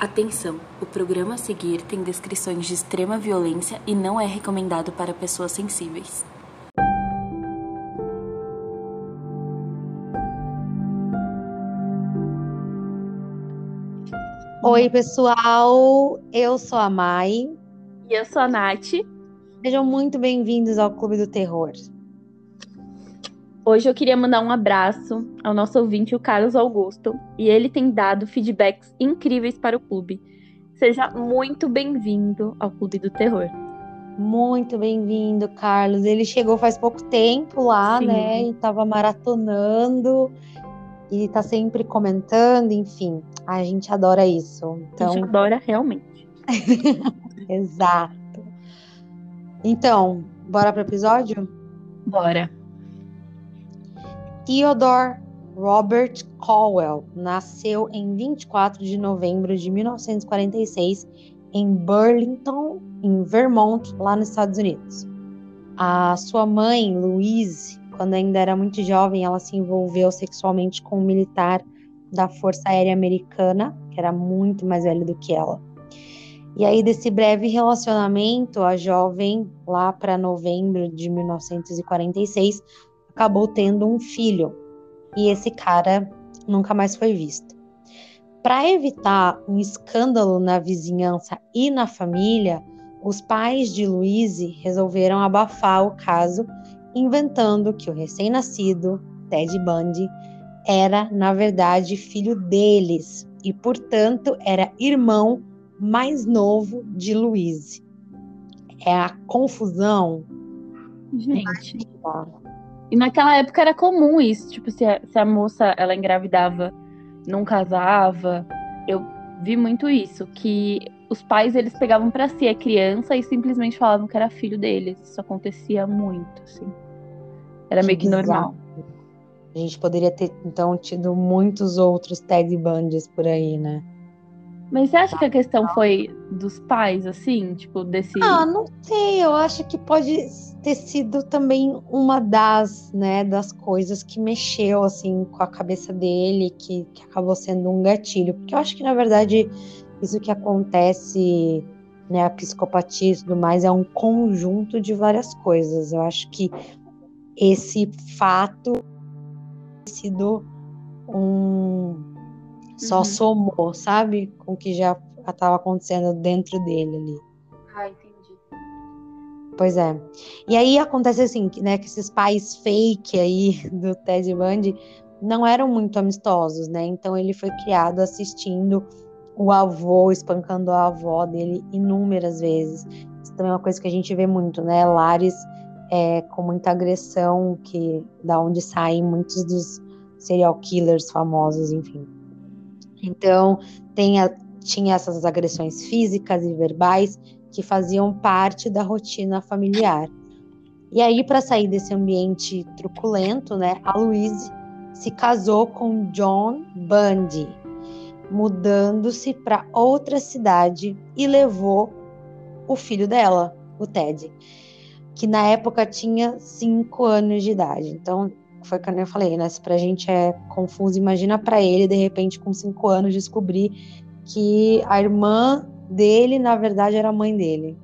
Atenção! O programa a seguir tem descrições de extrema violência e não é recomendado para pessoas sensíveis. Oi, pessoal! Eu sou a Mai. E eu sou a Nath. Sejam muito bem-vindos ao Clube do Terror. Hoje eu queria mandar um abraço ao nosso ouvinte, o Carlos Augusto, e ele tem dado feedbacks incríveis para o clube. Seja muito bem-vindo ao Clube do Terror. Muito bem-vindo, Carlos. Ele chegou faz pouco tempo lá, Sim. né? E tava maratonando e tá sempre comentando, enfim. A gente adora isso. Então... A gente adora realmente. Exato. Então, bora pro episódio? Bora. Theodore Robert Caldwell nasceu em 24 de novembro de 1946 em Burlington, em Vermont, lá nos Estados Unidos. A sua mãe, Louise, quando ainda era muito jovem, ela se envolveu sexualmente com um militar da Força Aérea Americana, que era muito mais velho do que ela. E aí, desse breve relacionamento, a jovem, lá para novembro de 1946, acabou tendo um filho e esse cara nunca mais foi visto. Para evitar um escândalo na vizinhança e na família, os pais de Louise resolveram abafar o caso, inventando que o recém-nascido, Ted Bundy, era, na verdade, filho deles e, portanto, era irmão mais novo de Louise. É a confusão. Gente. E naquela época era comum isso, tipo, se a, se a moça ela engravidava, não casava, eu vi muito isso, que os pais eles pegavam para si a criança e simplesmente falavam que era filho deles. Isso acontecia muito, assim. Era que meio que normal. A gente poderia ter então tido muitos outros Ted Bundys por aí, né? Mas você acha que a questão foi dos pais, assim? Tipo, desse. Ah, não sei. Eu acho que pode ter sido também uma das, né, das coisas que mexeu, assim, com a cabeça dele, que, que acabou sendo um gatilho. Porque eu acho que, na verdade, isso que acontece, né, a psicopatia e tudo mais, é um conjunto de várias coisas. Eu acho que esse fato sido um só uhum. somou, sabe? Com o que já estava acontecendo dentro dele ali. Ah, entendi. Pois é. E aí acontece assim, né, que esses pais fake aí do Ted Bundy não eram muito amistosos, né? Então ele foi criado assistindo o avô espancando a avó dele inúmeras vezes. Isso também é uma coisa que a gente vê muito, né? Lares é, com muita agressão, que da onde saem muitos dos serial killers famosos, enfim. Então, a, tinha essas agressões físicas e verbais que faziam parte da rotina familiar. E aí, para sair desse ambiente truculento, né, a Louise se casou com John Bundy, mudando-se para outra cidade e levou o filho dela, o Ted, que na época tinha cinco anos de idade. Então, foi o que eu falei, né? Se pra gente é confuso, imagina para ele, de repente, com cinco anos, descobrir que a irmã dele, na verdade, era a mãe dele.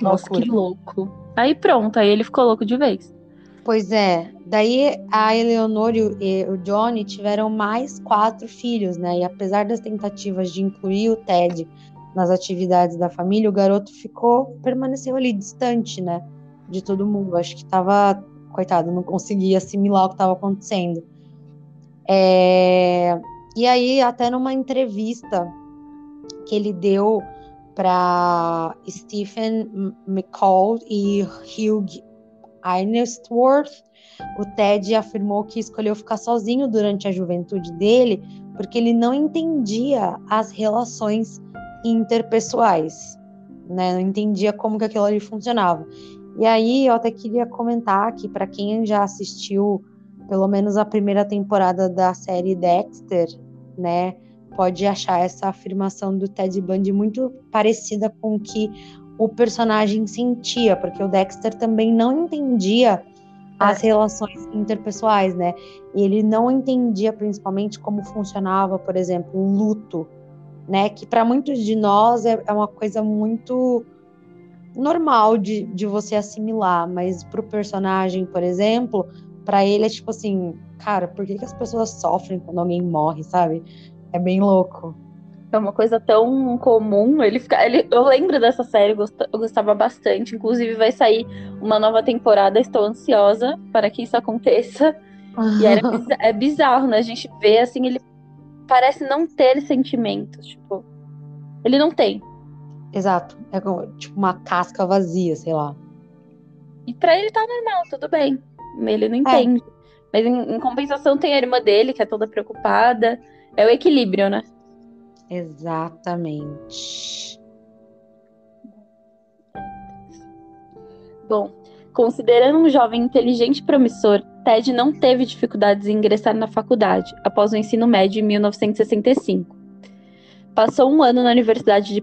Nossa, Loucura. que louco. Aí pronto, aí ele ficou louco de vez. Pois é. Daí a Eleonor e o Johnny tiveram mais quatro filhos, né? E apesar das tentativas de incluir o Ted nas atividades da família, o garoto ficou, permaneceu ali distante, né? De todo mundo. Acho que tava coitado, não conseguia assimilar o que estava acontecendo. É, e aí, até numa entrevista que ele deu para Stephen McCall e Hugh Earnestworth, o Ted afirmou que escolheu ficar sozinho durante a juventude dele porque ele não entendia as relações interpessoais, né? Não entendia como que aquilo ali funcionava. E aí eu até queria comentar que para quem já assistiu pelo menos a primeira temporada da série Dexter, né, pode achar essa afirmação do Ted Bundy muito parecida com o que o personagem sentia, porque o Dexter também não entendia as é. relações interpessoais, né? E ele não entendia principalmente como funcionava, por exemplo, o luto, né? Que para muitos de nós é, é, uma coisa muito normal de, de você assimilar, mas para o personagem, por exemplo, para ele é tipo assim, cara, por que, que as pessoas sofrem quando alguém morre, sabe? É bem louco. É uma coisa tão comum. Ele fica, ele, eu lembro dessa série, eu gostava bastante. Inclusive, vai sair uma nova temporada. Estou ansiosa para que isso aconteça. E era, é bizarro, né? A gente vê assim, ele parece não ter sentimentos. Tipo, ele não tem. Exato. É tipo uma casca vazia, sei lá. E pra ele tá normal, tudo bem. Ele não é. entende. É. Mas em, em, compensação tem a irmã dele, que é toda preocupada. É o equilíbrio, né? Exatamente. Bom, considerando um jovem inteligente e promissor, Ted não teve dificuldades em ingressar na faculdade após o ensino médio em 1965. Passou um ano na Universidade de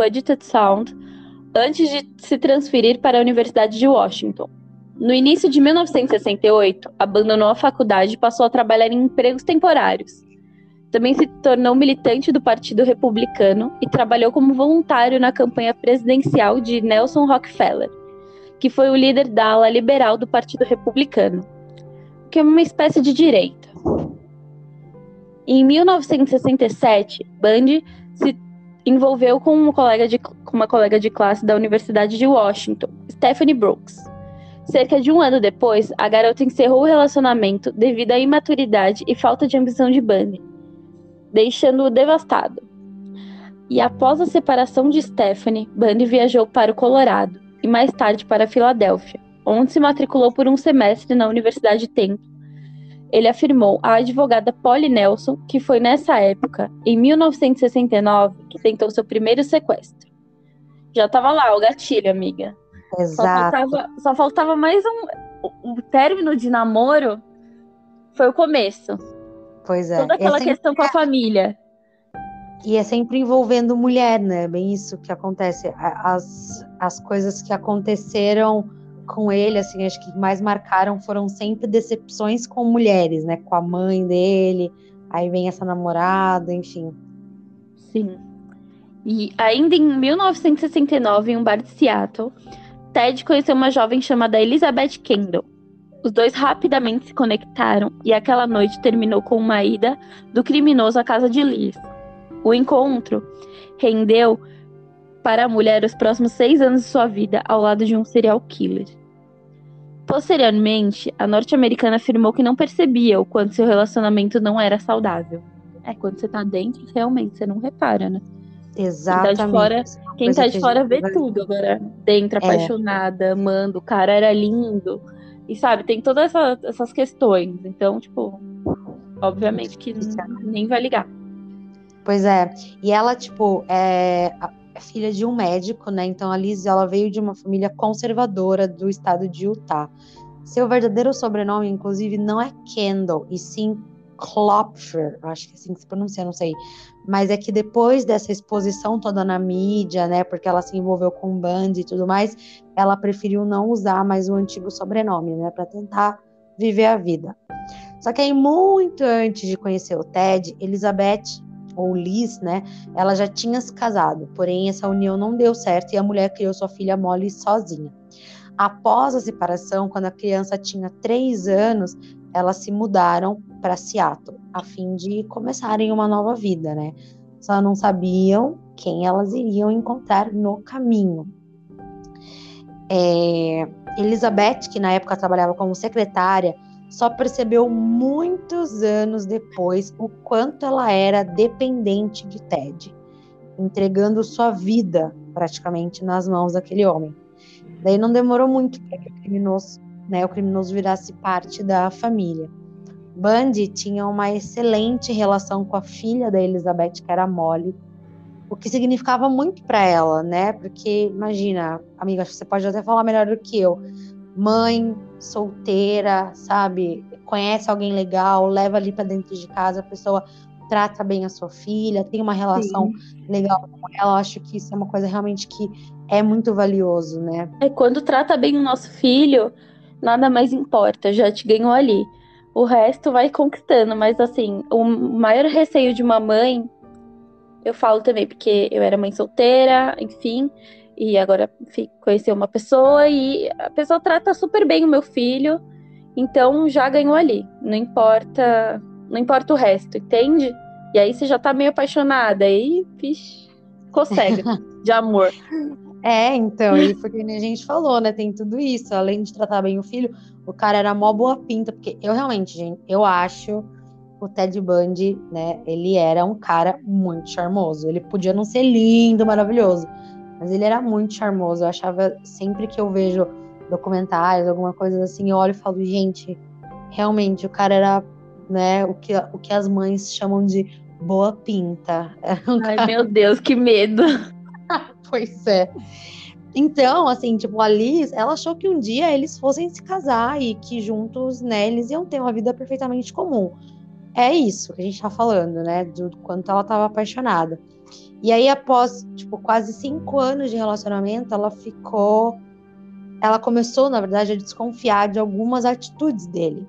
Puget Sound antes de se transferir para a Universidade de Washington. No início de 1968, abandonou a faculdade e passou a trabalhar em empregos temporários. Também se tornou militante do Partido Republicano e trabalhou como voluntário na campanha presidencial de Nelson Rockefeller, que foi o líder da ala liberal do Partido Republicano, que é uma espécie de direita. Em 1967, Bundy se envolveu com uma colega de, com uma colega de classe da Universidade de Washington, Stephanie Brooks. Cerca de um ano depois, a garota encerrou o relacionamento devido à imaturidade e falta de ambição de Bundy deixando-o devastado. E após a separação de Stephanie, Bundy viajou para o Colorado e mais tarde para Filadélfia, onde se matriculou por um semestre na Universidade Temple. Ele afirmou à advogada Polly Nelson que foi nessa época, em 1969, que tentou seu primeiro sequestro. Já estava lá o gatilho, amiga. Exato. Só faltava, só faltava mais um. O término de namoro foi o começo. Pois é. Toda aquela sempre... questão com a família. E é sempre envolvendo mulher, né? Bem isso que acontece. As, as coisas que aconteceram com ele, assim, acho que mais marcaram foram sempre decepções com mulheres, né? Com a mãe dele, aí vem essa namorada, enfim. Sim. E ainda em 1969, em um bar de Seattle, Ted conheceu uma jovem chamada Elizabeth Kendall. Os dois rapidamente se conectaram e aquela noite terminou com uma ida do criminoso à casa de Liz. O encontro rendeu para a mulher os próximos seis anos de sua vida ao lado de um serial killer. Posteriormente, a norte-americana afirmou que não percebia o quanto seu relacionamento não era saudável. É, quando você tá dentro, realmente, você não repara, né? Exatamente. Quem tá de fora, quem tá de fora vê tudo agora. Dentro, é. apaixonada, é. amando, o cara era lindo e sabe, tem todas essa, essas questões. Então, tipo, obviamente que nem vai ligar. Pois é. E ela, tipo, é, é filha de um médico, né? Então a Liz, ela veio de uma família conservadora do estado de Utah. Seu verdadeiro sobrenome, inclusive, não é Kendall, e sim Klopfer, acho que é assim que se pronuncia, não sei. Mas é que depois dessa exposição toda na mídia, né, porque ela se envolveu com Band e tudo mais, ela preferiu não usar mais o antigo sobrenome, né, para tentar viver a vida. Só que aí, muito antes de conhecer o Ted, Elizabeth, ou Liz, né, ela já tinha se casado, porém essa união não deu certo e a mulher criou sua filha Molly sozinha. Após a separação, quando a criança tinha três anos, elas se mudaram para Seattle, a fim de começarem uma nova vida, né? Só não sabiam quem elas iriam encontrar no caminho. É, Elizabeth, que na época trabalhava como secretária, só percebeu muitos anos depois o quanto ela era dependente de Ted, entregando sua vida praticamente nas mãos daquele homem. Daí não demorou muito para que o criminoso, né, o criminoso virasse parte da família. Bundy tinha uma excelente relação com a filha da Elizabeth, que era Molly, o que significava muito para ela, né? Porque imagina, amiga, você pode até falar melhor do que eu. Mãe, solteira, sabe? Conhece alguém legal, leva ali para dentro de casa, a pessoa trata bem a sua filha, tem uma relação Sim. legal com ela. Eu acho que isso é uma coisa realmente que é muito valioso, né? É quando trata bem o nosso filho, nada mais importa, já te ganhou ali. O resto vai conquistando, mas assim, o maior receio de uma mãe eu falo também porque eu era mãe solteira, enfim, e agora conheci uma pessoa e a pessoa trata super bem o meu filho, então já ganhou ali. Não importa, não importa o resto, entende? E aí você já tá meio apaixonada, aí, vixe, consegue de amor. É, então, e foi que a gente falou, né? Tem tudo isso. Além de tratar bem o filho, o cara era mó boa pinta, porque eu realmente, gente, eu acho o Ted Bundy, né? Ele era um cara muito charmoso. Ele podia não ser lindo, maravilhoso, mas ele era muito charmoso. Eu achava sempre que eu vejo documentários, alguma coisa assim, eu olho e falo, gente, realmente o cara era, né, o que, o que as mães chamam de boa pinta. Um Ai, cara... meu Deus, que medo. pois é. Então, assim, tipo, a Liz, ela achou que um dia eles fossem se casar e que juntos, né, eles iam ter uma vida perfeitamente comum é isso que a gente tá falando, né? Do quanto ela tava apaixonada. E aí, após, tipo, quase cinco anos de relacionamento, ela ficou. Ela começou, na verdade, a desconfiar de algumas atitudes dele.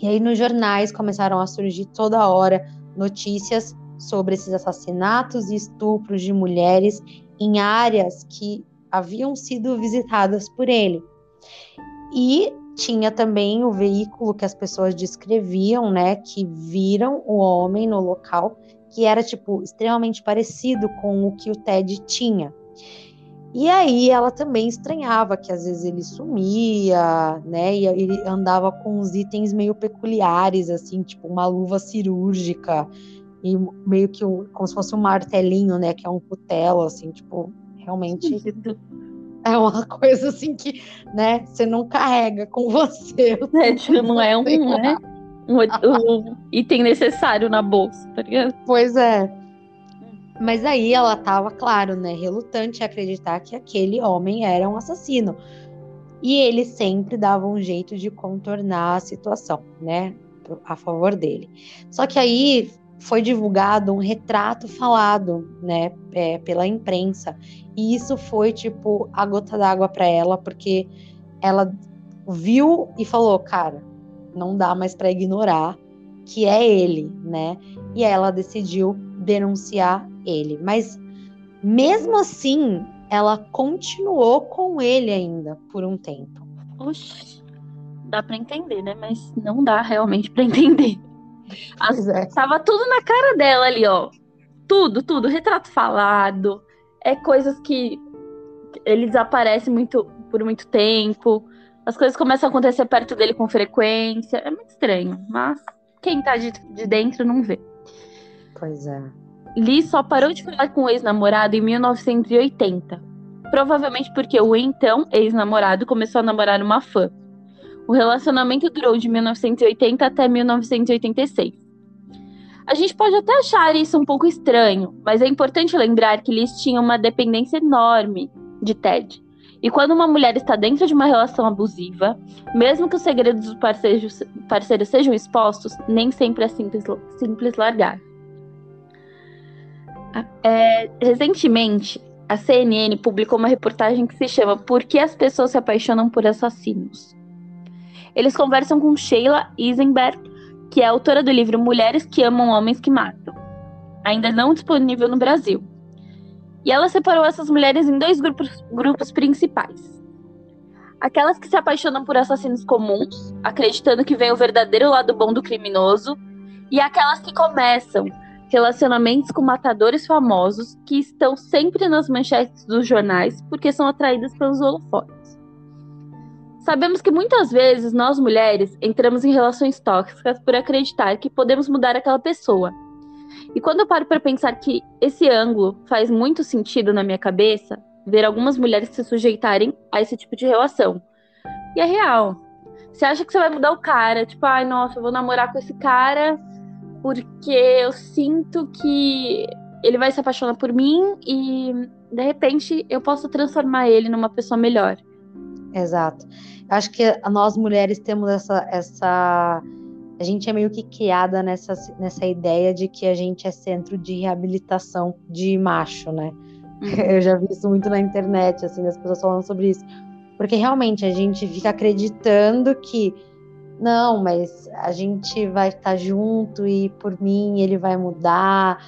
E aí, nos jornais começaram a surgir toda hora notícias sobre esses assassinatos e estupros de mulheres em áreas que haviam sido visitadas por ele. E tinha também o veículo que as pessoas descreviam, né, que viram o homem no local, que era tipo extremamente parecido com o que o Ted tinha. E aí ela também estranhava que às vezes ele sumia, né, e ele andava com uns itens meio peculiares assim, tipo uma luva cirúrgica e meio que um, como se fosse um martelinho, né, que é um cutelo assim, tipo, realmente é uma coisa assim que, né, você não carrega com você. É, tipo, não é um, né, um, um, item necessário na bolsa, tá ligado? Pois é. Mas aí ela tava, claro, né, relutante a acreditar que aquele homem era um assassino. E ele sempre dava um jeito de contornar a situação, né, a favor dele. Só que aí foi divulgado um retrato falado, né, é, pela imprensa. E isso foi tipo a gota d'água para ela, porque ela viu e falou, cara, não dá mais para ignorar que é ele, né? E ela decidiu denunciar ele. Mas mesmo assim, ela continuou com ele ainda por um tempo. Oxi, dá para entender, né? Mas não dá realmente para entender. As, é. Tava tudo na cara dela ali, ó. Tudo, tudo. Retrato falado. É coisas que ele desaparece muito por muito tempo. As coisas começam a acontecer perto dele com frequência. É muito estranho, mas quem tá de, de dentro não vê. Pois é. Lee só parou de falar com o ex-namorado em 1980. Provavelmente porque o então ex-namorado começou a namorar uma fã. O relacionamento durou de 1980 até 1986. A gente pode até achar isso um pouco estranho, mas é importante lembrar que Liz tinha uma dependência enorme de Ted. E quando uma mulher está dentro de uma relação abusiva, mesmo que os segredos dos parceiros, sejam expostos, nem sempre é simples, simples largar. É, recentemente, a CNN publicou uma reportagem que se chama Por que as pessoas se apaixonam por assassinos? Eles conversam com Sheila Eisenberg, que é autora do livro Mulheres que Amam Homens que Matam, ainda não disponível no Brasil. E ela separou essas mulheres em dois grupos, grupos principais. Aquelas que se apaixonam por assassinos comuns, acreditando que vem o verdadeiro lado bom do criminoso, e aquelas que começam relacionamentos com matadores famosos que estão sempre nas manchetes dos jornais porque são atraídas pelos holofotes. Sabemos que muitas vezes nós mulheres entramos em relações tóxicas por acreditar que podemos mudar aquela pessoa. E quando eu paro para pensar que esse ângulo faz muito sentido na minha cabeça, ver algumas mulheres se sujeitarem a esse tipo de relação. E é real. Você acha que você vai mudar o cara, tipo, ai, nossa, eu vou namorar com esse cara porque eu sinto que ele vai se apaixonar por mim e de repente eu posso transformar ele numa pessoa melhor. Exato. Acho que nós mulheres temos essa, essa. A gente é meio que criada nessa, nessa ideia de que a gente é centro de reabilitação de macho, né? Uhum. Eu já vi isso muito na internet, assim, as pessoas falando sobre isso. Porque realmente a gente fica acreditando que não, mas a gente vai estar junto e por mim ele vai mudar.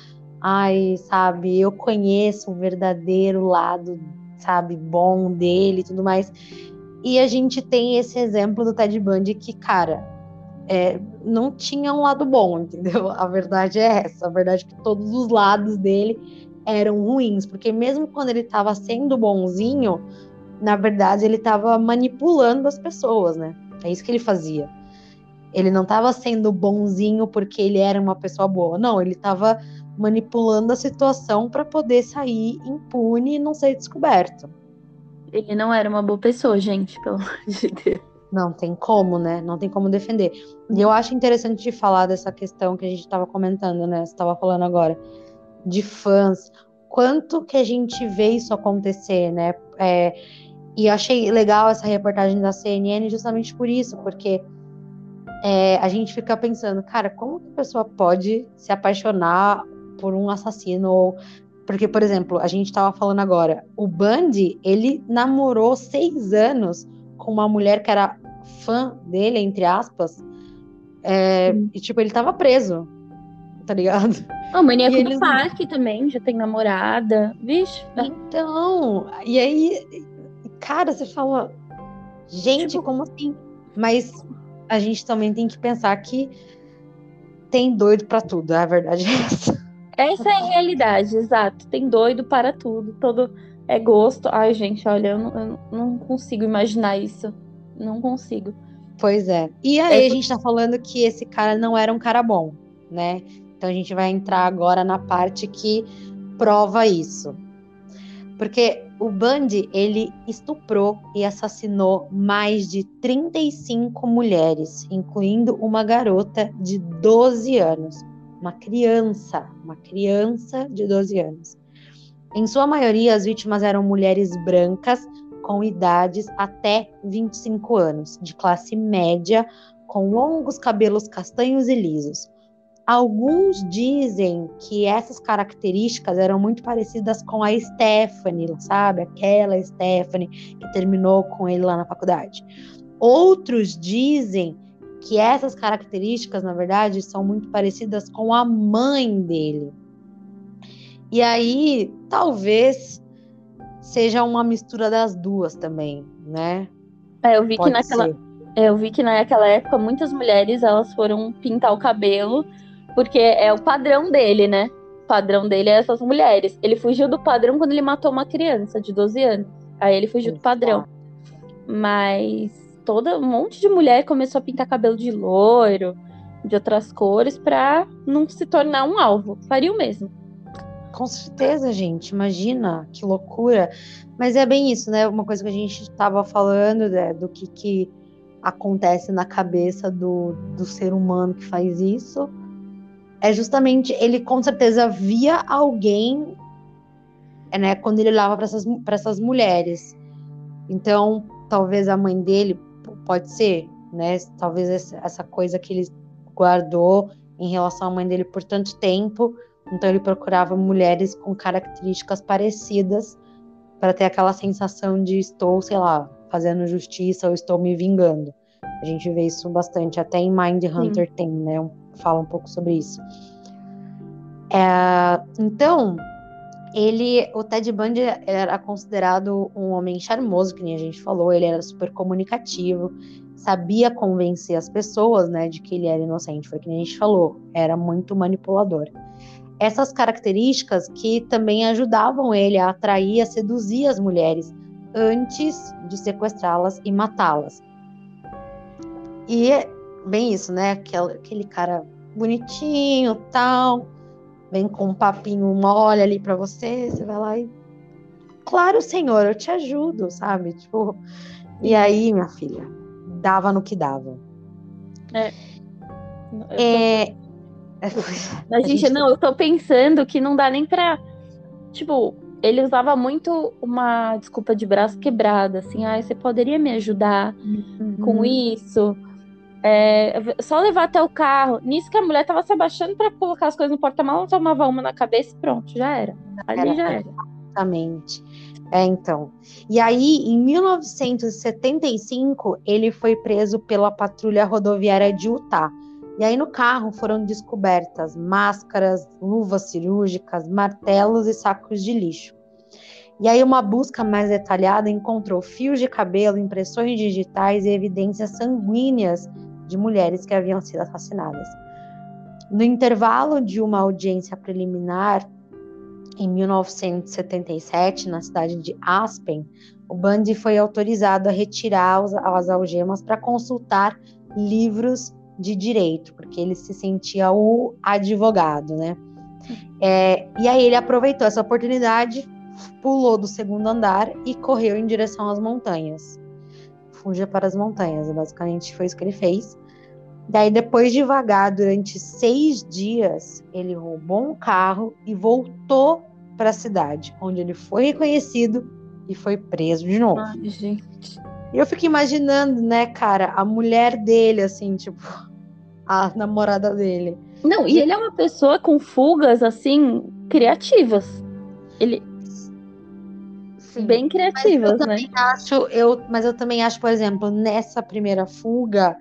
ai, sabe, eu conheço o verdadeiro lado, sabe, bom dele e tudo mais. E a gente tem esse exemplo do Ted Bundy que, cara, é, não tinha um lado bom, entendeu? A verdade é essa. A verdade é que todos os lados dele eram ruins, porque mesmo quando ele estava sendo bonzinho, na verdade ele estava manipulando as pessoas, né? É isso que ele fazia. Ele não estava sendo bonzinho porque ele era uma pessoa boa, não, ele estava manipulando a situação para poder sair impune e não ser descoberto. Ele não era uma boa pessoa, gente, pelo amor de Deus. Não tem como, né? Não tem como defender. E eu acho interessante de falar dessa questão que a gente estava comentando, né? Você estava falando agora de fãs. Quanto que a gente vê isso acontecer, né? É, e achei legal essa reportagem da CNN justamente por isso, porque é, a gente fica pensando, cara, como que a pessoa pode se apaixonar por um assassino? Ou... Porque, por exemplo, a gente estava falando agora, o Bundy, ele namorou seis anos com uma mulher que era fã dele, entre aspas, é, e tipo, ele tava preso, tá ligado? O maníaco do parque também, já tem namorada, vixe. Então, e aí, cara, você fala, gente, tipo... como assim? Mas a gente também tem que pensar que tem doido para tudo, a verdade é essa. Essa é a realidade, exato. Tem doido para tudo, todo é gosto. Ai, gente, olha, eu não, eu não consigo imaginar isso. Não consigo. Pois é. E aí é... a gente tá falando que esse cara não era um cara bom, né? Então a gente vai entrar agora na parte que prova isso. Porque o Bundy, ele estuprou e assassinou mais de 35 mulheres, incluindo uma garota de 12 anos. Uma criança, uma criança de 12 anos. Em sua maioria, as vítimas eram mulheres brancas com idades até 25 anos, de classe média, com longos cabelos castanhos e lisos. Alguns dizem que essas características eram muito parecidas com a Stephanie, sabe? Aquela Stephanie que terminou com ele lá na faculdade. Outros dizem que essas características, na verdade, são muito parecidas com a mãe dele, e aí, talvez seja uma mistura das duas também, né? É, eu vi Pode que naquela é, eu vi que naquela época muitas mulheres elas foram pintar o cabelo porque é o padrão dele, né? O padrão dele é essas mulheres. Ele fugiu do padrão quando ele matou uma criança de 12 anos. Aí ele fugiu do padrão. Mas toda um monte de mulher começou a pintar cabelo de loiro, de outras cores para não se tornar um alvo. Faria o mesmo. Com certeza, gente. Imagina que loucura. Mas é bem isso, né? Uma coisa que a gente estava falando né? do que, que acontece na cabeça do, do ser humano que faz isso. É justamente ele com certeza via alguém, né? Quando ele olhava para essas, essas mulheres. Então, talvez a mãe dele pode ser, né? Talvez essa coisa que ele guardou em relação à mãe dele por tanto tempo então ele procurava mulheres com características parecidas para ter aquela sensação de estou, sei lá, fazendo justiça ou estou me vingando. A gente vê isso bastante, até em Mind Hunter Sim. tem, né? Fala um pouco sobre isso. É, então, ele, o Ted Bundy era considerado um homem charmoso, que nem a gente falou, ele era super comunicativo, sabia convencer as pessoas, né, de que ele era inocente, foi que nem a gente falou, era muito manipulador essas características que também ajudavam ele a atrair, a seduzir as mulheres antes de sequestrá-las e matá-las. E é bem isso, né? Aquele, aquele cara bonitinho, tal, vem com um papinho mole ali para você, você vai lá e claro, senhor, eu te ajudo, sabe? Tipo, e aí, minha filha, dava no que dava. É. é a gente, não, eu tô pensando que não dá nem pra. Tipo, ele usava muito uma desculpa de braço quebrado, assim, ah, você poderia me ajudar uhum. com isso? É, só levar até o carro. Nisso que a mulher tava se abaixando para colocar as coisas no porta-malas, tomava uma na cabeça e pronto, já era. Ali era, já era. Exatamente. É, então. E aí, em 1975, ele foi preso pela patrulha rodoviária de Utah E aí no carro foram descobertas máscaras, luvas cirúrgicas, martelos e sacos de lixo. E aí uma busca mais detalhada encontrou fios de cabelo, impressões digitais e evidências sanguíneas de mulheres que haviam sido assassinadas. No intervalo de uma audiência preliminar, em 1977, na cidade de Aspen, o Bundy foi autorizado a retirar as algemas para consultar livros de direito, porque ele se sentia o advogado, né? É, e aí ele aproveitou essa oportunidade, pulou do segundo andar e correu em direção às montanhas. Fuja para as montanhas, basicamente foi isso que ele fez. Daí, depois de vagar durante seis dias, ele roubou um carro e voltou para a cidade, onde ele foi reconhecido e foi preso de novo. Ai, gente. E eu fico imaginando, né, cara, a mulher dele, assim, tipo, a namorada dele. Não, e ele é uma pessoa com fugas, assim, criativas. Ele. Sim. Bem criativas, eu né? também acho, eu, mas eu também acho, por exemplo, nessa primeira fuga,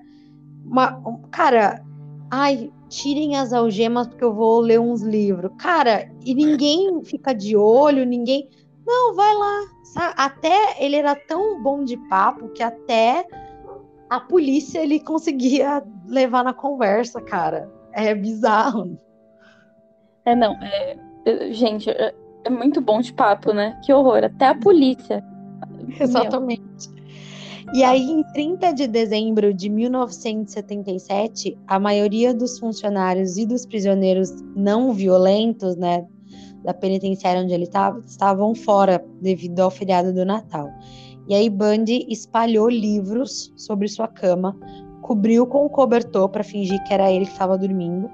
uma, um- cara, ai, tirem as algemas porque eu vou ler uns livros. Cara, e ninguém fica de olho, ninguém. Não, vai lá. Até ele era tão bom de papo que até a polícia ele conseguia levar na conversa, cara. É bizarro. É, não. é- é- gente, é, é muito bom de papo, né? Que horror. Até a polícia. Exatamente. E aí, em 30 de dezembro de 1977, a maioria dos funcionários e dos prisioneiros não violentos, né, da penitenciária onde ele estava, estavam fora devido ao feriado do Natal. E aí, Bundy espalhou livros sobre sua cama, cobriu com o cobertor para fingir que era ele que estava dormindo.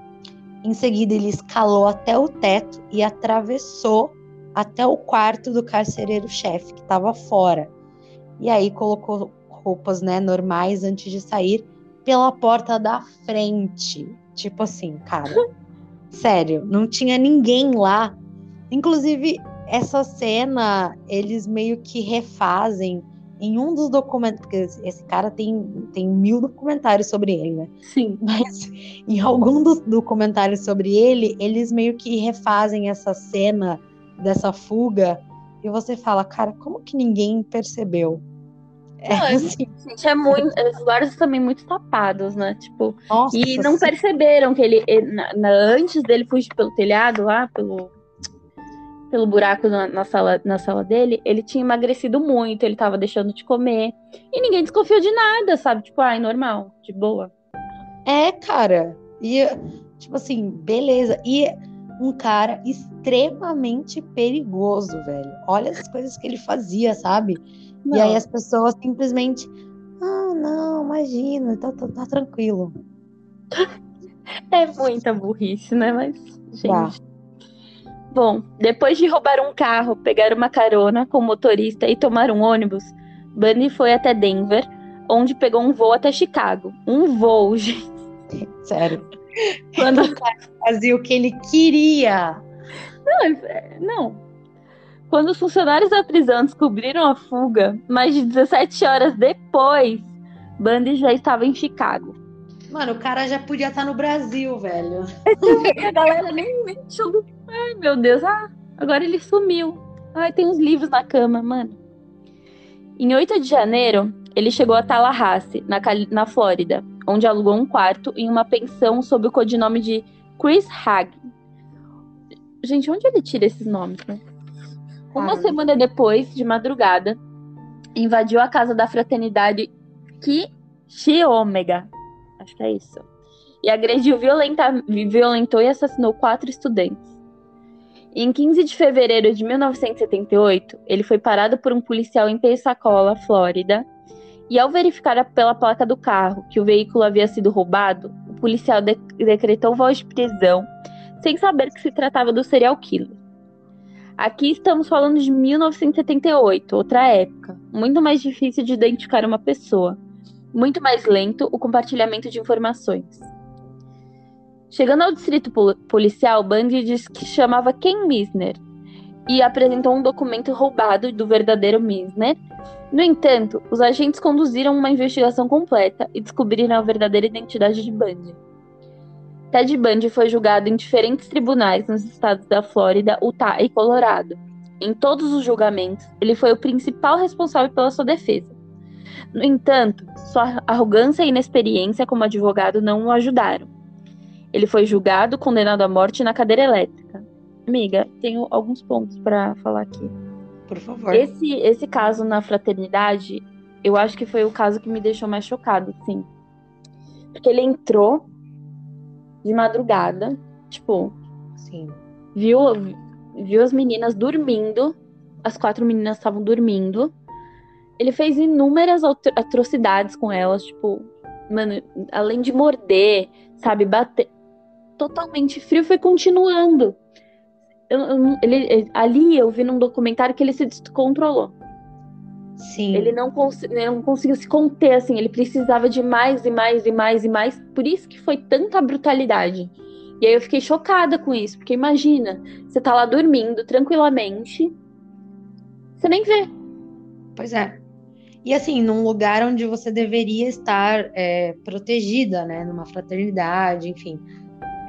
Em seguida, ele escalou até o teto e atravessou até o quarto do carcereiro-chefe, que estava fora. E aí colocou roupas, né, normais antes de sair pela porta da frente. Tipo assim, cara. sério, não tinha ninguém lá. Inclusive, essa cena, eles meio que refazem em um dos documentos, porque esse cara tem, tem mil documentários sobre ele, né? Sim. Mas em algum dos documentários sobre ele, eles meio que refazem essa cena dessa fuga e você fala, cara, como que ninguém percebeu? É Não, assim, Gente, é muito. Os guardas também muito tapados, né? Tipo. nossa, E não sim. perceberam que ele, ele- na- na- antes dele fugir pelo telhado lá, pelo, pelo buraco na, na sala, na sala dele, ele tinha emagrecido muito, ele tava deixando de comer. E ninguém desconfiou de nada, sabe? Tipo, ai, normal, de boa. É, cara. E, tipo assim, beleza. E um cara extremamente perigoso, velho. Olha as coisas que ele fazia, sabe? E aí as pessoas simplesmente. Ah, não, imagina, tá, tá, tá tranquilo. É muita burrice, né? Mas, gente. Tá. Bom, depois de roubar um carro, pegar uma carona com o motorista e tomar um ônibus, Bundy foi até Denver, onde pegou um voo até Chicago. Um voo, gente. Sério. Quando Fazia o que ele queria. Não, ele- é, não. Quando os funcionários da prisão descobriram a fuga, mais de 17 horas depois, Bundy já estava em Chicago. Mano, o cara já podia estar no Brasil, velho. A galera nem, nem. Ai, meu Deus. Ah, agora ele sumiu. Ai, tem uns livros na cama, mano. Em 8 de janeiro, ele chegou a Tallahassee, na, Cali- na Flórida, onde alugou um quarto em uma pensão sob o codinome de Chris Hagen. Gente, onde ele tira esses nomes, né? Uma semana depois, de madrugada, invadiu a casa da fraternidade Ki Chi Omega. Acho que é isso. E agrediu, violenta, violentou e assassinou quatro estudantes. Em 15 de fevereiro de 1978, ele foi parado por um policial em Pensacola, Flórida. E ao verificar pela placa do carro que o veículo havia sido roubado, o policial de- decretou voz de prisão, sem saber que se tratava do serial killer. Aqui estamos falando de 1978, outra época, muito mais difícil de identificar uma pessoa, muito mais lento o compartilhamento de informações. Chegando ao distrito pol- policial, Bundy disse que chamava Ken Misner e apresentou um documento roubado do verdadeiro Misner. No entanto, os agentes conduziram uma investigação completa e descobriram a verdadeira identidade de Bundy. Ted Bundy foi julgado em diferentes tribunais nos estados da Flórida, Utah e Colorado. Em todos os julgamentos, ele foi o principal responsável pela sua defesa. No entanto, sua arrogância e inexperiência como advogado não o ajudaram. Ele foi julgado, condenado à morte na cadeira elétrica. Amiga, tenho alguns pontos para falar aqui. Por favor. Esse, esse caso na fraternidade, eu acho que foi o caso que me deixou mais chocado, sim. Porque ele entrou de madrugada, tipo, Sim. viu, viu as meninas dormindo, as quatro meninas estavam dormindo. Ele fez inúmeras atro- atrocidades com elas, tipo, mano, além de morder, sabe, bater. Totalmente frio, foi continuando. Eu- eu- ele, ali eu vi num documentário que ele se descontrolou. Sim. Ele não, cons- ele não conseguiu se conter, assim, ele precisava de mais e mais e mais e mais. Por isso que foi tanta brutalidade. E aí eu fiquei chocada com isso, porque imagina, você tá lá dormindo tranquilamente, você nem vê. Pois é. E assim, num lugar onde você deveria estar é, protegida, né? Numa fraternidade, enfim.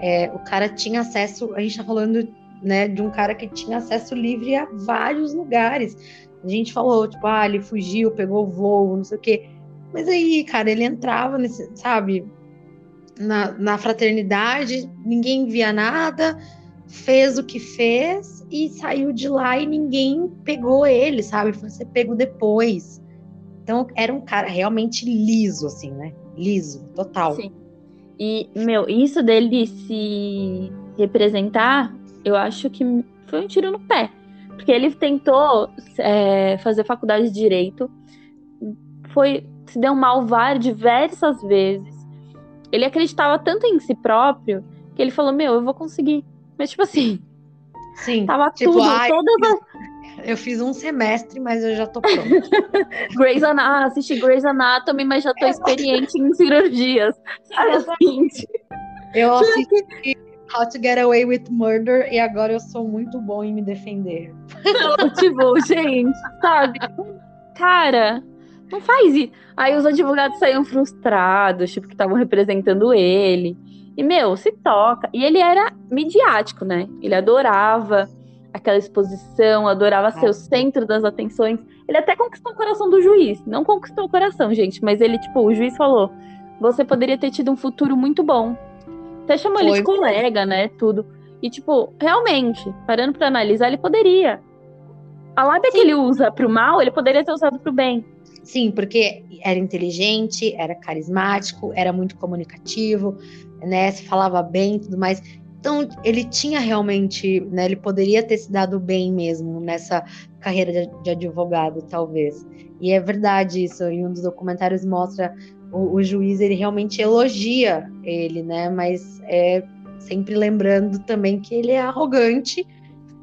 É, o cara tinha acesso, a gente tá falando, né, de um cara que tinha acesso livre a vários lugares. A gente falou, tipo, ah, ele fugiu, pegou voo, não sei o quê. Mas aí, cara, ele entrava nesse, sabe, na, na fraternidade, ninguém via nada, fez o que fez e saiu de lá e ninguém pegou ele, sabe? Foi ser pego depois. Então era um cara realmente liso, assim, né? Liso, total. Sim. E, meu, isso dele se representar, eu acho que foi um tiro no pé. Porque ele tentou é, fazer faculdade de direito, foi se deu mal diversas vezes. Ele acreditava tanto em si próprio que ele falou: Meu, eu vou conseguir. Mas, tipo assim, Sim. tava Tipo, tudo, ai, todas as Eu fiz um semestre, mas eu já tô pronto. Grey's Anatomy, assisti Grey's Anatomy, mas já tô experiente em cirurgias. Sabe assim? Eu assisti How to Get Away with Murder e agora eu sou muito bom em me defender. tipo, gente, sabe? Cara, não faz isso. Aí os advogados saíam frustrados, tipo, que estavam representando ele. E, meu, se toca. E ele era midiático, né? Ele adorava aquela exposição, adorava ser o centro das atenções. Ele até conquistou o coração do juiz. Não conquistou o coração, gente, mas ele, tipo, o juiz falou: você poderia ter tido um futuro muito bom. Até chamou ele de Foi. colega, né? Tudo. E, tipo, realmente, parando pra analisar, ele poderia. A lábia que ele usa pro mal, ele poderia ter usado pro bem. Sim, porque era inteligente, era carismático, era muito comunicativo, né? Se falava bem e tudo mais. Então, ele tinha realmente, né? Ele poderia ter se dado bem mesmo nessa carreira de, advogado, talvez. E é verdade isso. Em um dos documentários mostra o, o juiz, ele realmente elogia ele, né? Mas é sempre lembrando também que ele é arrogante.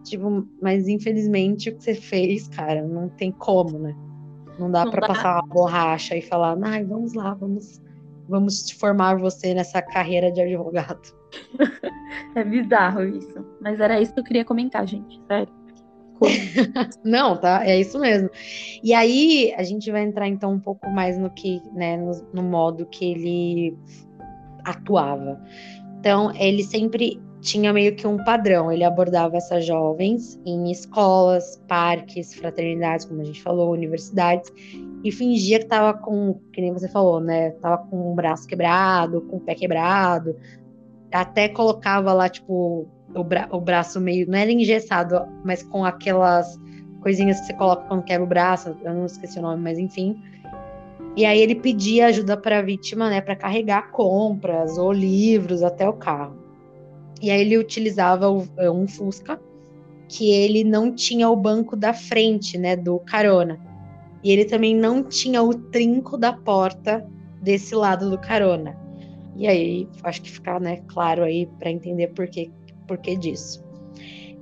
Tipo, mas infelizmente o que você fez, cara, não tem como, né? Não dá para passar uma borracha e falar, ai, vamos lá, vamos, vamos formar você nessa carreira de advogado. É bizarro isso. Mas era isso que eu queria comentar, gente. Sério. Não, tá? É isso mesmo. E aí a gente vai entrar então um pouco mais no que, né, no, no modo que ele atuava. Então, ele sempre tinha meio que um padrão. Ele abordava essas jovens em escolas, parques, fraternidades, como a gente falou, universidades, e fingia que tava com, que nem você falou, né? Tava com o braço quebrado, com o pé quebrado. Até colocava lá, tipo, o, bra o braço meio. Não era engessado, mas com aquelas coisinhas que você coloca quando quebra o braço. Eu não esqueci o nome, mas enfim. E aí ele pedia ajuda para a vítima, né, para carregar compras ou livros até o carro. E aí ele utilizava o- um Fusca que ele não tinha o banco da frente, né, do carona. E ele também não tinha o trinco da porta desse lado do carona. E aí, acho que fica, né, claro aí para entender por que, por que disso.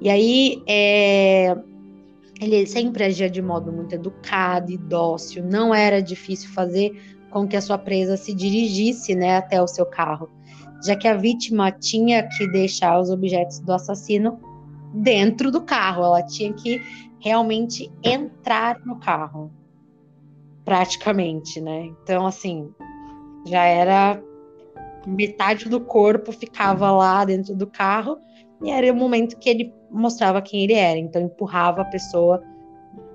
E aí, é, ele sempre agia de modo muito educado e dócil, não era difícil fazer com que a sua presa se dirigisse, né, até o seu carro, já que a vítima tinha que deixar os objetos do assassino dentro do carro, ela tinha que realmente entrar no carro, praticamente, né? Então, assim, já era metade do corpo ficava lá dentro do carro e era o momento que ele mostrava quem ele era. Então empurrava a pessoa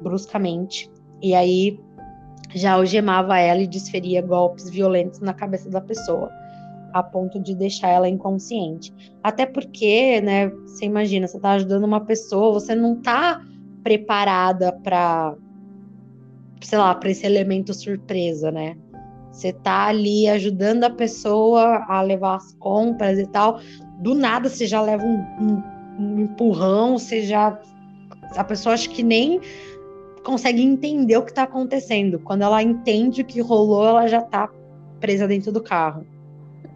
bruscamente e aí já algemava ela e desferia golpes violentos na cabeça da pessoa, a ponto de deixar ela inconsciente. Até porque, né, você imagina, você tá ajudando uma pessoa, você não tá preparada para sei lá, para esse elemento surpresa, né? Você tá ali ajudando a pessoa a levar as compras e tal. Do nada você já leva um, um, um empurrão, você já. A pessoa acha que nem consegue entender o que tá acontecendo. Quando ela entende o que rolou, ela já tá presa dentro do carro.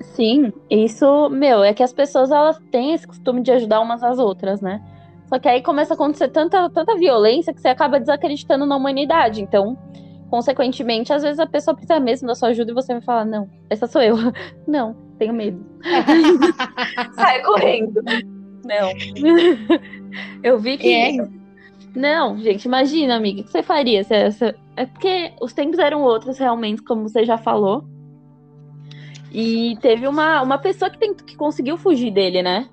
Sim, isso, meu, é que as pessoas elas têm esse costume de ajudar umas às outras, né? Só que aí começa a acontecer tanta, tanta violência que você acaba desacreditando na humanidade. Então, consequentemente, às vezes a pessoa precisa mesmo da sua ajuda e você vai falar: não, essa sou eu. Não, tenho medo. Sai correndo. Não. eu vi que. É. Não, gente, imagina, amiga, o que você faria? Se essa... É porque os tempos eram outros, realmente, como você já falou. E teve uma, uma pessoa que, tem, que conseguiu fugir dele, né?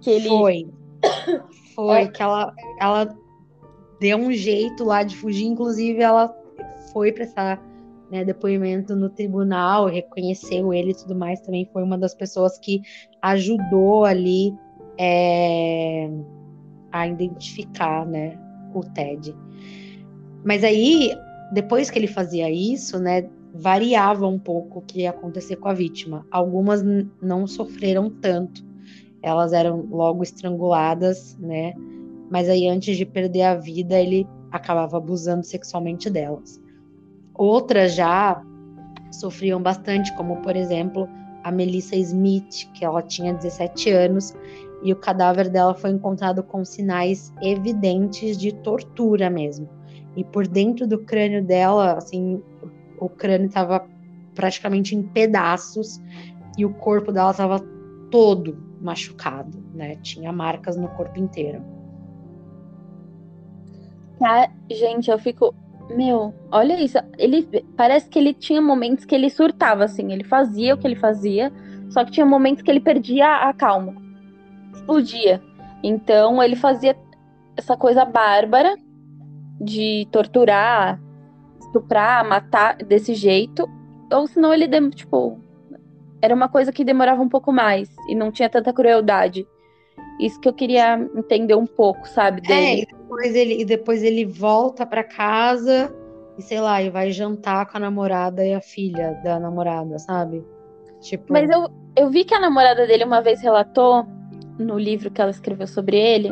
Que ele... Foi. Foi, é. que ela, ela deu um jeito lá de fugir, inclusive ela foi prestar né, depoimento no tribunal, reconheceu ele e tudo mais, também foi uma das pessoas que ajudou ali é, a identificar né, o Ted. Mas aí, depois que ele fazia isso, né, variava um pouco o que ia acontecer com a vítima. Algumas não sofreram tanto, elas eram logo estranguladas, né? Mas aí, antes de perder a vida, ele acabava abusando sexualmente delas. Outras já sofriam bastante, como por exemplo a Melissa Smith, que ela tinha 17 anos e o cadáver dela foi encontrado com sinais evidentes de tortura mesmo. E por dentro do crânio dela, assim, o crânio estava praticamente em pedaços e o corpo dela estava todo machucado, né? Tinha marcas no corpo inteiro. Tá, gente, eu fico meu, olha isso. Ele parece que ele tinha momentos que ele surtava, assim. Ele fazia o que ele fazia, só que tinha momentos que ele perdia a calma, explodia. Então ele fazia essa coisa bárbara de torturar, estuprar, matar desse jeito, ou senão ele tipo era uma coisa que demorava um pouco mais e não tinha tanta crueldade. Isso que eu queria entender um pouco, sabe, é, dele. É, e depois ele, e depois ele volta para casa e sei lá, e vai jantar com a namorada e a filha da namorada, sabe? Tipo... Mas eu, eu vi que a namorada dele uma vez relatou no livro que ela escreveu sobre ele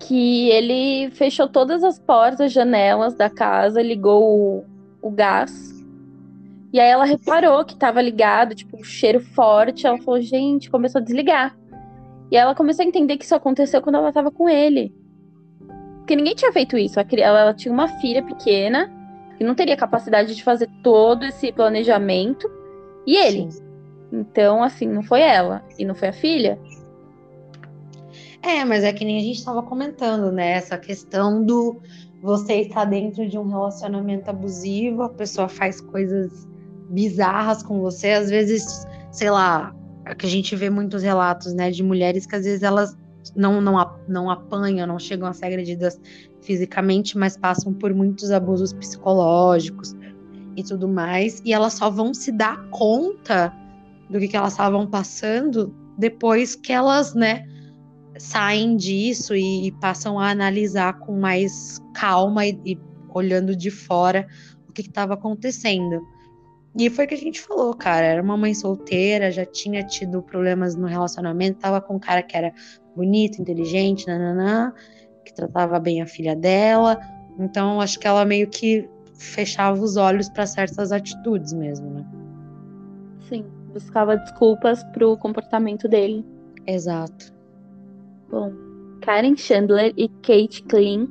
que ele fechou todas as portas, janelas da casa, ligou o, o gás. E aí ela reparou que estava ligado, tipo, um cheiro forte. Ela falou, gente, começou a desligar. E ela começou a entender que isso aconteceu quando ela tava com ele. Porque ninguém tinha feito isso. Ela, ela tinha uma filha pequena que não teria capacidade de fazer todo esse planejamento. E ele. Sim. Então, assim, não foi ela. E não foi a filha. É, mas é que nem a gente estava comentando, né? Essa questão do você estar dentro de um relacionamento abusivo, a pessoa faz coisas bizarras com você, às vezes, sei lá, que a gente vê muitos relatos, né, de mulheres que às vezes elas não, não, não apanham, não chegam a ser agredidas fisicamente, mas passam por muitos abusos psicológicos e tudo mais, e elas só vão se dar conta do que, que elas estavam passando depois que elas, né, saem disso e, e passam a analisar com mais calma e, e olhando de fora o que estava acontecendo. E foi o que a gente falou, cara. Era uma mãe solteira, já tinha tido problemas no relacionamento, tava com um cara que era bonito, inteligente, nananã, que tratava bem a filha dela. Então, acho que ela meio que fechava os olhos para certas atitudes mesmo, né? Sim, buscava desculpas pro comportamento dele. Exato. Bom, Karen Chandler e Kate Klein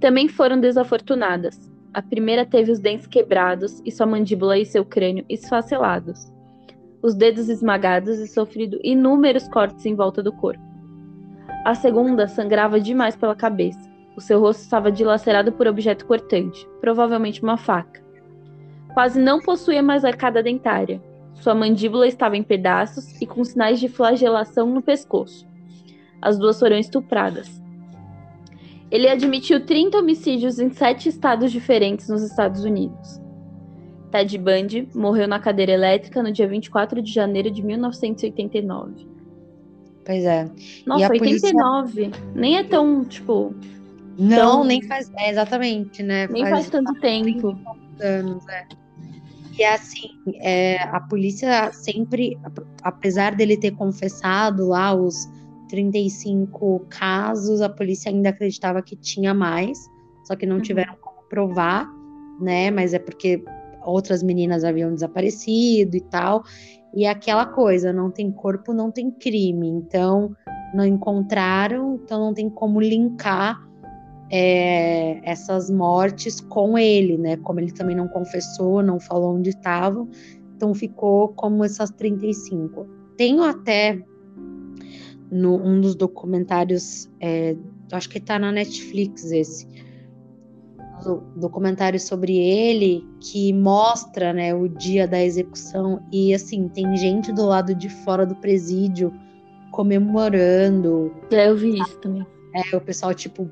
também foram desafortunadas. A primeira teve os dentes quebrados e sua mandíbula e seu crânio esfacelados, os dedos esmagados e sofrido inúmeros cortes em volta do corpo. A segunda sangrava demais pela cabeça. O seu rosto estava dilacerado por objeto cortante, provavelmente uma faca. Quase não possuía mais arcada dentária. Sua mandíbula estava em pedaços e com sinais de flagelação no pescoço. As duas foram estupradas. Ele admitiu 30 homicídios em sete estados diferentes nos Estados Unidos. Ted Bundy morreu na cadeira elétrica no dia 24 de janeiro de 1989. Pois é. Nossa, 89. Polícia... Nem é tão, tipo. Não, tão... nem faz. É, exatamente, né? Nem faz, faz tanto tempo. Anos, é. E assim, é, a polícia sempre, apesar dele ter confessado lá os 35 casos, a polícia ainda acreditava que tinha mais, só que não uhum. tiveram como provar, né? Mas é porque outras meninas haviam desaparecido e tal. E aquela coisa, não tem corpo, não tem crime. Então, não encontraram, então não tem como linkar é, essas mortes com ele, né? Como ele também não confessou, não falou onde estavam, então ficou como essas 35. Tenho até no um dos documentários, é, acho que está na Netflix esse, documentário sobre ele que mostra, né, o dia da execução e assim tem gente do lado de fora do presídio comemorando. É, eu vi isso também. É, o pessoal tipo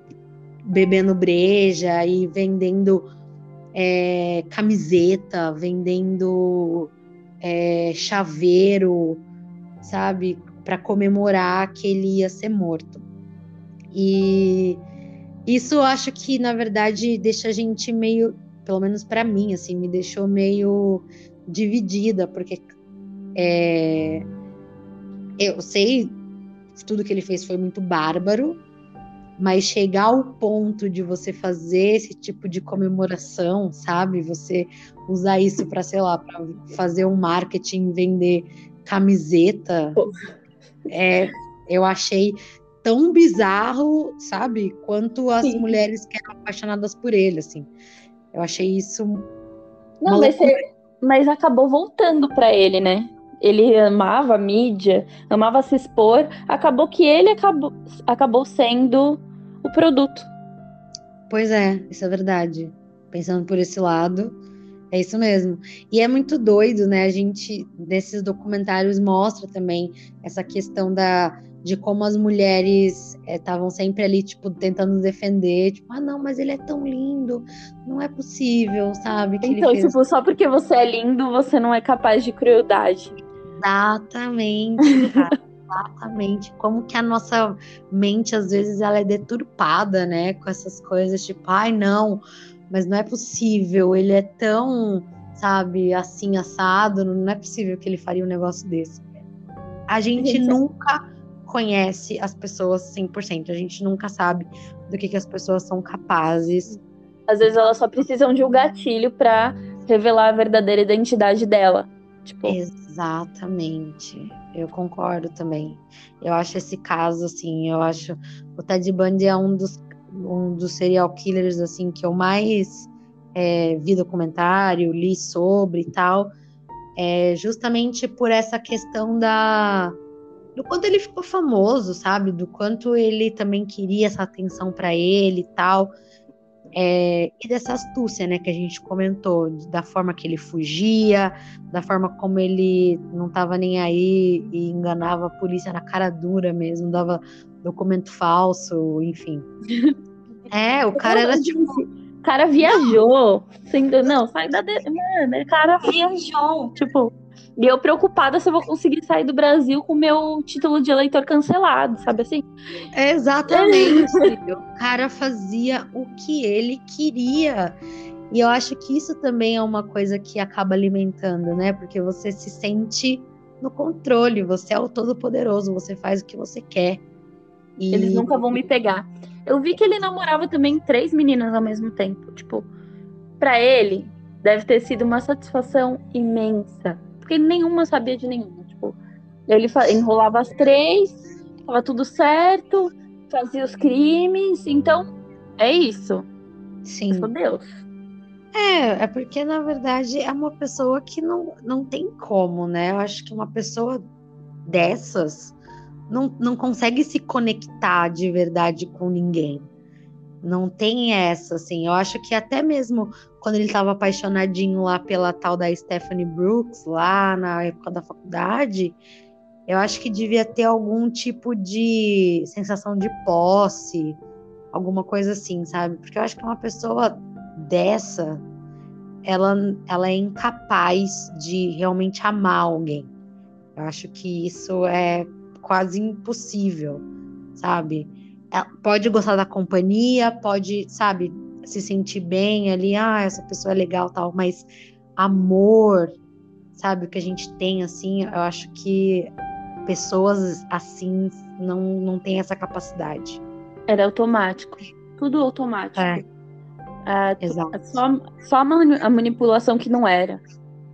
bebendo breja e vendendo é, camiseta, vendendo é, chaveiro, sabe, para comemorar que ele ia ser morto. E isso eu acho que na verdade deixa a gente meio, pelo menos para mim, assim, me deixou meio dividida, porque é, eu sei tudo que ele fez foi muito bárbaro, mas chegar ao ponto de você fazer esse tipo de comemoração, sabe? Você usar isso para, sei lá, para fazer um marketing, vender camiseta, é, eu achei tão bizarro, sabe? Quanto as Sim. mulheres que eram apaixonadas por ele, assim. Eu achei isso. Não, mas, mas acabou voltando para ele, né? Ele amava a mídia, amava se expor. Acabou que ele acabou, acabou sendo o produto. Pois é, isso é verdade. Pensando por esse lado, é isso mesmo. E é muito doido, né? A gente, nesses documentários, mostra também essa questão da, de como as mulheres estavam é, sempre ali, tipo, tentando defender, tipo, ah, não, mas ele é tão lindo, não é possível, sabe? Que então, fez... tipo, só porque você é lindo, você não é capaz de crueldade. Exatamente, cara. Exatamente. Como que a nossa mente, às vezes, ela é deturpada, né? Com essas coisas, tipo, ai, não, mas não é possível, ele é tão, sabe, assim, assado, não é possível que ele faria um negócio desse. A gente, gente nunca conhece as pessoas 100%. A gente nunca sabe do que, que as pessoas são capazes. Às vezes elas só precisam de um gatilho para revelar a verdadeira identidade dela. Tipo... Exatamente. Eu concordo também. Eu acho esse caso, assim, eu acho. O Ted Bundy é um dos, um dos serial killers, assim, que eu mais é, vi documentário, li sobre e tal. É justamente por essa questão da do quanto ele ficou famoso, sabe? Do quanto ele também queria essa atenção para ele e tal. É, e dessa astúcia, né, que a gente comentou, da forma que ele fugia, da forma como ele não estava nem aí e enganava a polícia na cara dura mesmo, dava documento falso, enfim. É, o cara era tipo. O cara viajou. Sendo... Não, sai da. Mano, o cara viajou. Tipo, e eu preocupada se eu vou conseguir sair do Brasil com meu título de eleitor cancelado, sabe assim? Exatamente. o cara fazia o que ele queria. E eu acho que isso também é uma coisa que acaba alimentando, né? Porque você se sente no controle, você é o todo-poderoso, você faz o que você quer. E... Eles nunca vão me pegar. Eu vi que ele namorava também três meninas ao mesmo tempo. Tipo, para ele, deve ter sido uma satisfação imensa porque nenhuma sabia de nenhuma. Tipo, ele enrolava as três, tava tudo certo, fazia os crimes, então é isso. Sim. Eu sou Deus. É, é porque na verdade é uma pessoa que não, não tem como, né? Eu acho que uma pessoa dessas não, não consegue se conectar de verdade com ninguém. Não tem essa, assim. Eu acho que até mesmo quando ele estava apaixonadinho lá pela tal da Stephanie Brooks, lá na época da faculdade, eu acho que devia ter algum tipo de sensação de posse, alguma coisa assim, sabe? Porque eu acho que uma pessoa dessa, ela, ela é incapaz de realmente amar alguém. Eu acho que isso é quase impossível, sabe? Ela pode gostar da companhia, pode, sabe, se sentir bem ali, ah, essa pessoa é legal tal, mas amor, sabe, o que a gente tem assim, eu acho que pessoas assim não, não têm essa capacidade. Era automático, tudo automático. É. Ah, Exato. Só, só a manipulação que não era.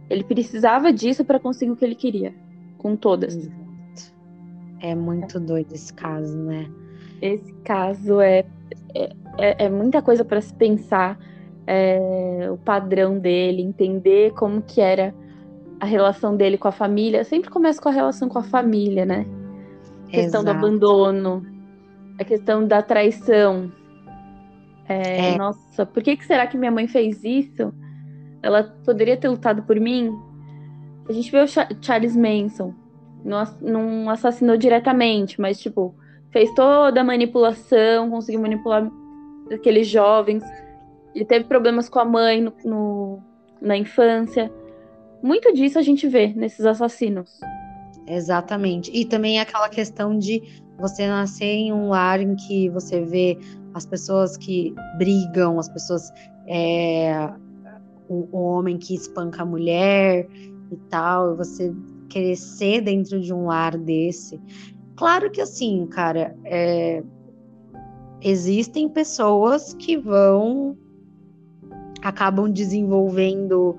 Ele precisava disso para conseguir o que ele queria, com todas. Exato. É muito doido esse caso, né? Esse caso é, é, é, é muita coisa para se pensar. É, o padrão dele, entender como que era a relação dele com a família. Sempre começa com a relação com a família, né? A questão Exato. do abandono, a questão da traição. É, É. Nossa, por que, que será que minha mãe fez isso? Ela poderia ter lutado por mim? A gente vê o Cha- Charles Manson. Não, não assassinou diretamente, mas, tipo, fez toda a manipulação, conseguiu manipular aqueles jovens. Ele teve problemas com a mãe no- no- na infância. Muito disso a gente vê nesses assassinos. Exatamente. E também aquela questão de você nascer em um lar em que você vê as pessoas que brigam, as pessoas. é, o, homem que espanca a mulher e tal, você crescer dentro de um lar desse. Claro que assim, cara, é, existem pessoas que vão. acabam desenvolvendo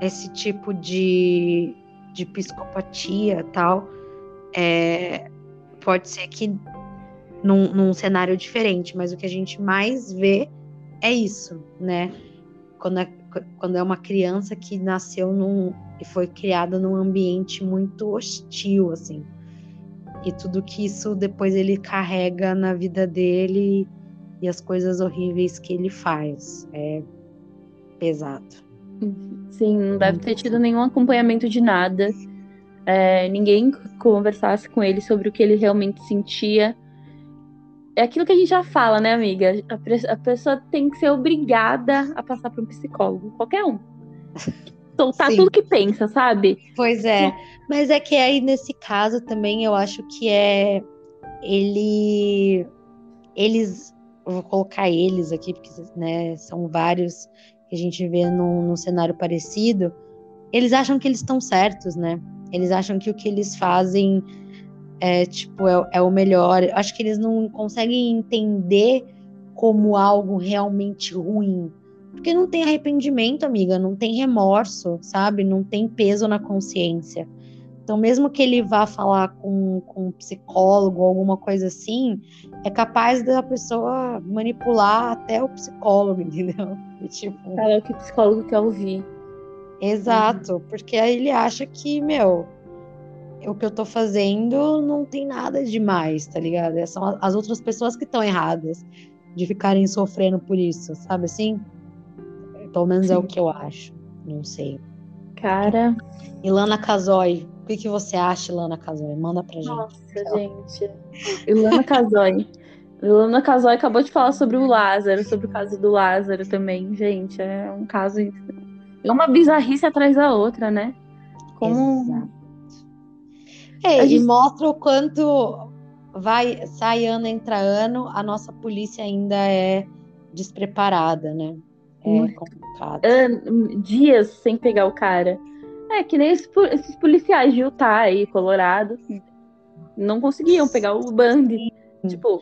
esse tipo de, de psicopatia tal, é, pode ser que num, num cenário diferente, mas o que a gente mais vê é isso, né? Quando é, quando é uma criança que nasceu num, e foi criada num ambiente muito hostil, assim. E tudo que isso depois ele carrega na vida dele e as coisas horríveis que ele faz. É pesado. Sim, não deve ter tido nenhum acompanhamento de nada. É, ninguém conversasse com ele sobre o que ele realmente sentia. É aquilo que a gente já fala, né, amiga? A, a pessoa tem que ser obrigada a passar por um psicólogo, qualquer um. Soltar Sim. tudo que pensa, sabe? Pois é, mas é que aí nesse caso também eu acho que é ele eles eu vou colocar eles aqui porque né, são vários que a gente vê num, num cenário parecido. Eles acham que eles estão certos, né? Eles acham que o que eles fazem é tipo é, é o melhor. Acho que eles não conseguem entender como algo realmente ruim. Porque não tem arrependimento, amiga, não tem remorso, sabe? Não tem peso na consciência. Então, mesmo que ele vá falar com, com um psicólogo ou alguma coisa assim, é capaz da pessoa manipular até o psicólogo, entendeu? E, tipo, Fala o que o psicólogo quer ouvir. exato, porque aí ele acha que, meu, o que eu tô fazendo não tem nada demais, tá ligado? É, São as outras pessoas que estão erradas de ficarem sofrendo por isso, sabe assim? Pelo menos é o que eu acho. Não sei. Cara, Ilana Casoy, o que, que você acha, Ilana Casoy? Manda pra gente. nossa, gente. Ilana Casoy. Ilana Casoy acabou de falar sobre o Lázaro, sobre o caso do Lázaro também. Gente, é um caso. É uma bizarrice atrás da outra, né? Como. Exato. É, A e gente- mostra o quanto vai, sai ano, entra ano, a nossa polícia ainda é despreparada, né? É Muito. complicado. an- dias sem pegar o cara. É que nem esses, esses policiais de Utah e Colorado não conseguiam pegar o Bundy. Tipo,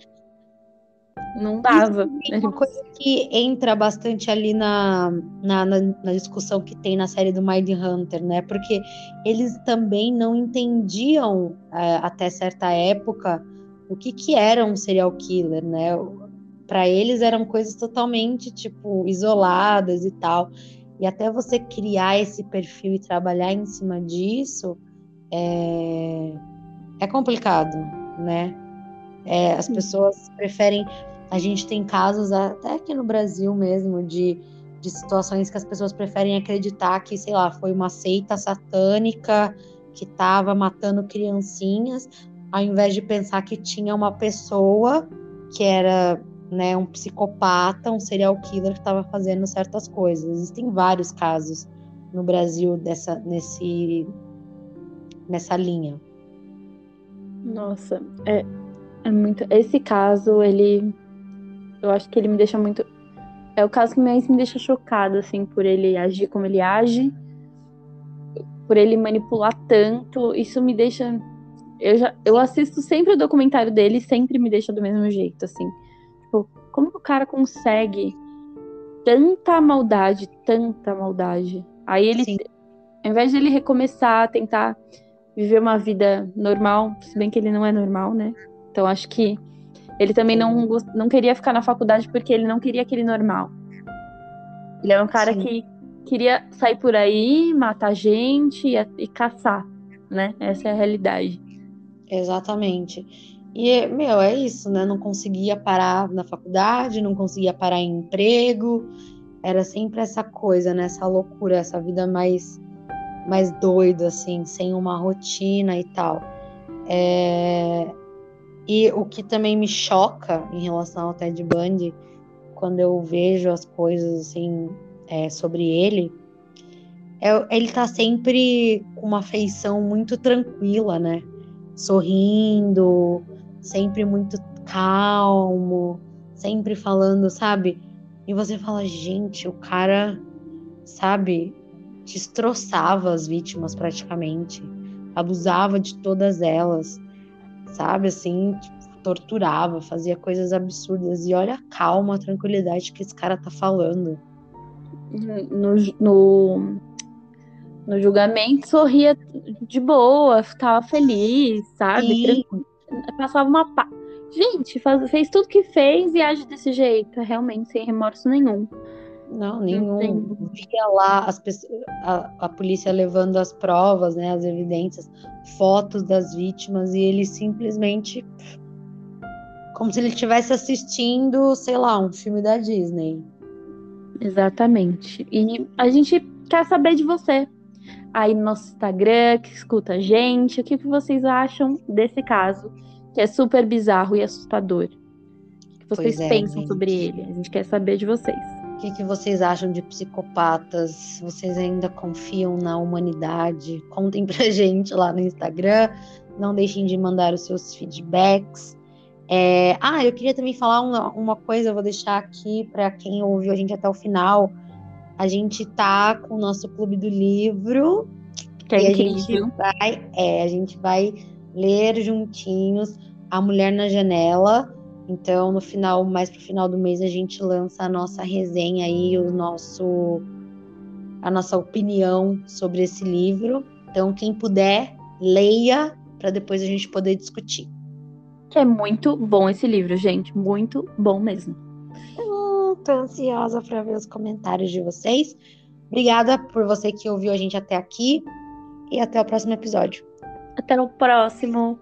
não dava. Tem uma coisa que entra bastante ali na, na, na, na discussão que tem na série do Mind Hunter, né? Porque eles também não entendiam é, até certa época o que, que era um serial killer, né? Para eles eram coisas totalmente tipo isoladas e tal. E até você criar esse perfil e trabalhar em cima disso é, é complicado, né? É, as pessoas preferem A gente tem casos, até aqui no Brasil mesmo, de, de situações que as pessoas preferem acreditar que, sei lá, foi uma seita satânica que estava matando criancinhas, ao invés de pensar que tinha uma pessoa que era né, um psicopata, um serial killer que estava fazendo certas coisas. Existem vários casos no Brasil dessa, nesse, nessa linha. Nossa, é, é muito. Esse caso, ele. Eu acho que ele me deixa muito. É o caso que mais me deixa chocado, assim, por ele agir como ele age, por ele manipular tanto. Isso me deixa. Eu, já, eu assisto sempre o documentário dele e sempre me deixa do mesmo jeito, assim. Como que o cara consegue tanta maldade, tanta maldade? Aí ele, Sim. ao invés de ele recomeçar, tentar viver uma vida normal, se bem que ele não é normal, né? Então acho que ele também não, não queria ficar na faculdade porque ele não queria aquele normal. Ele era um cara Sim. que queria sair por aí, matar gente e, e caçar, né? Essa é a realidade. Exatamente. E, meu, é isso, né? Não conseguia parar na faculdade, não conseguia parar em emprego. Era sempre essa coisa, né? Essa loucura, essa vida mais, mais doida, assim, sem uma rotina e tal. É... E o que também me choca em relação ao Ted Bundy, quando eu vejo as coisas, assim, é, sobre ele, é, ele tá sempre com uma feição muito tranquila, né? Sorrindo, sempre muito calmo, sempre falando, sabe? E você fala, gente, o cara, sabe, destroçava as vítimas praticamente, abusava de todas elas, sabe? Assim, tipo, torturava, fazia coisas absurdas. E olha a calma, a tranquilidade que esse cara tá falando. No, no, no julgamento sorria de boa, ficava feliz, sabe? Passava uma pá. Gente, faz, fez tudo que fez e age desse jeito, realmente, sem remorso nenhum. Não, nenhum. Não Via lá as pessoas, a, a polícia levando as provas, né, as evidências, fotos das vítimas, e ele simplesmente. Como se ele estivesse assistindo, sei lá, um filme da Disney. Exatamente. E a gente quer saber de você. Aí no nosso Instagram, que escuta a gente, o que, que vocês acham desse caso? que é super bizarro e assustador. O que vocês é, pensam gente. sobre ele? A gente quer saber de vocês. O que, que vocês acham de psicopatas? Vocês ainda confiam na humanidade? Contem pra gente lá no Instagram. Não deixem de mandar os seus feedbacks. É... Ah, eu queria também falar uma, uma coisa, eu vou deixar aqui para quem ouviu a gente até o final. A gente tá com o nosso clube do livro. Que é e incrível. a gente vai, é, a gente vai ler juntinhos A Mulher na Janela. Então, no final, mais pro final do mês, a gente lança a nossa resenha aí, o nosso a nossa opinião sobre esse livro. Então, quem puder, leia para depois a gente poder discutir. É muito bom esse livro, gente, muito bom mesmo. Tô ansiosa para ver os comentários de vocês. Obrigada por você que ouviu a gente até aqui e até o próximo episódio. Até o próximo.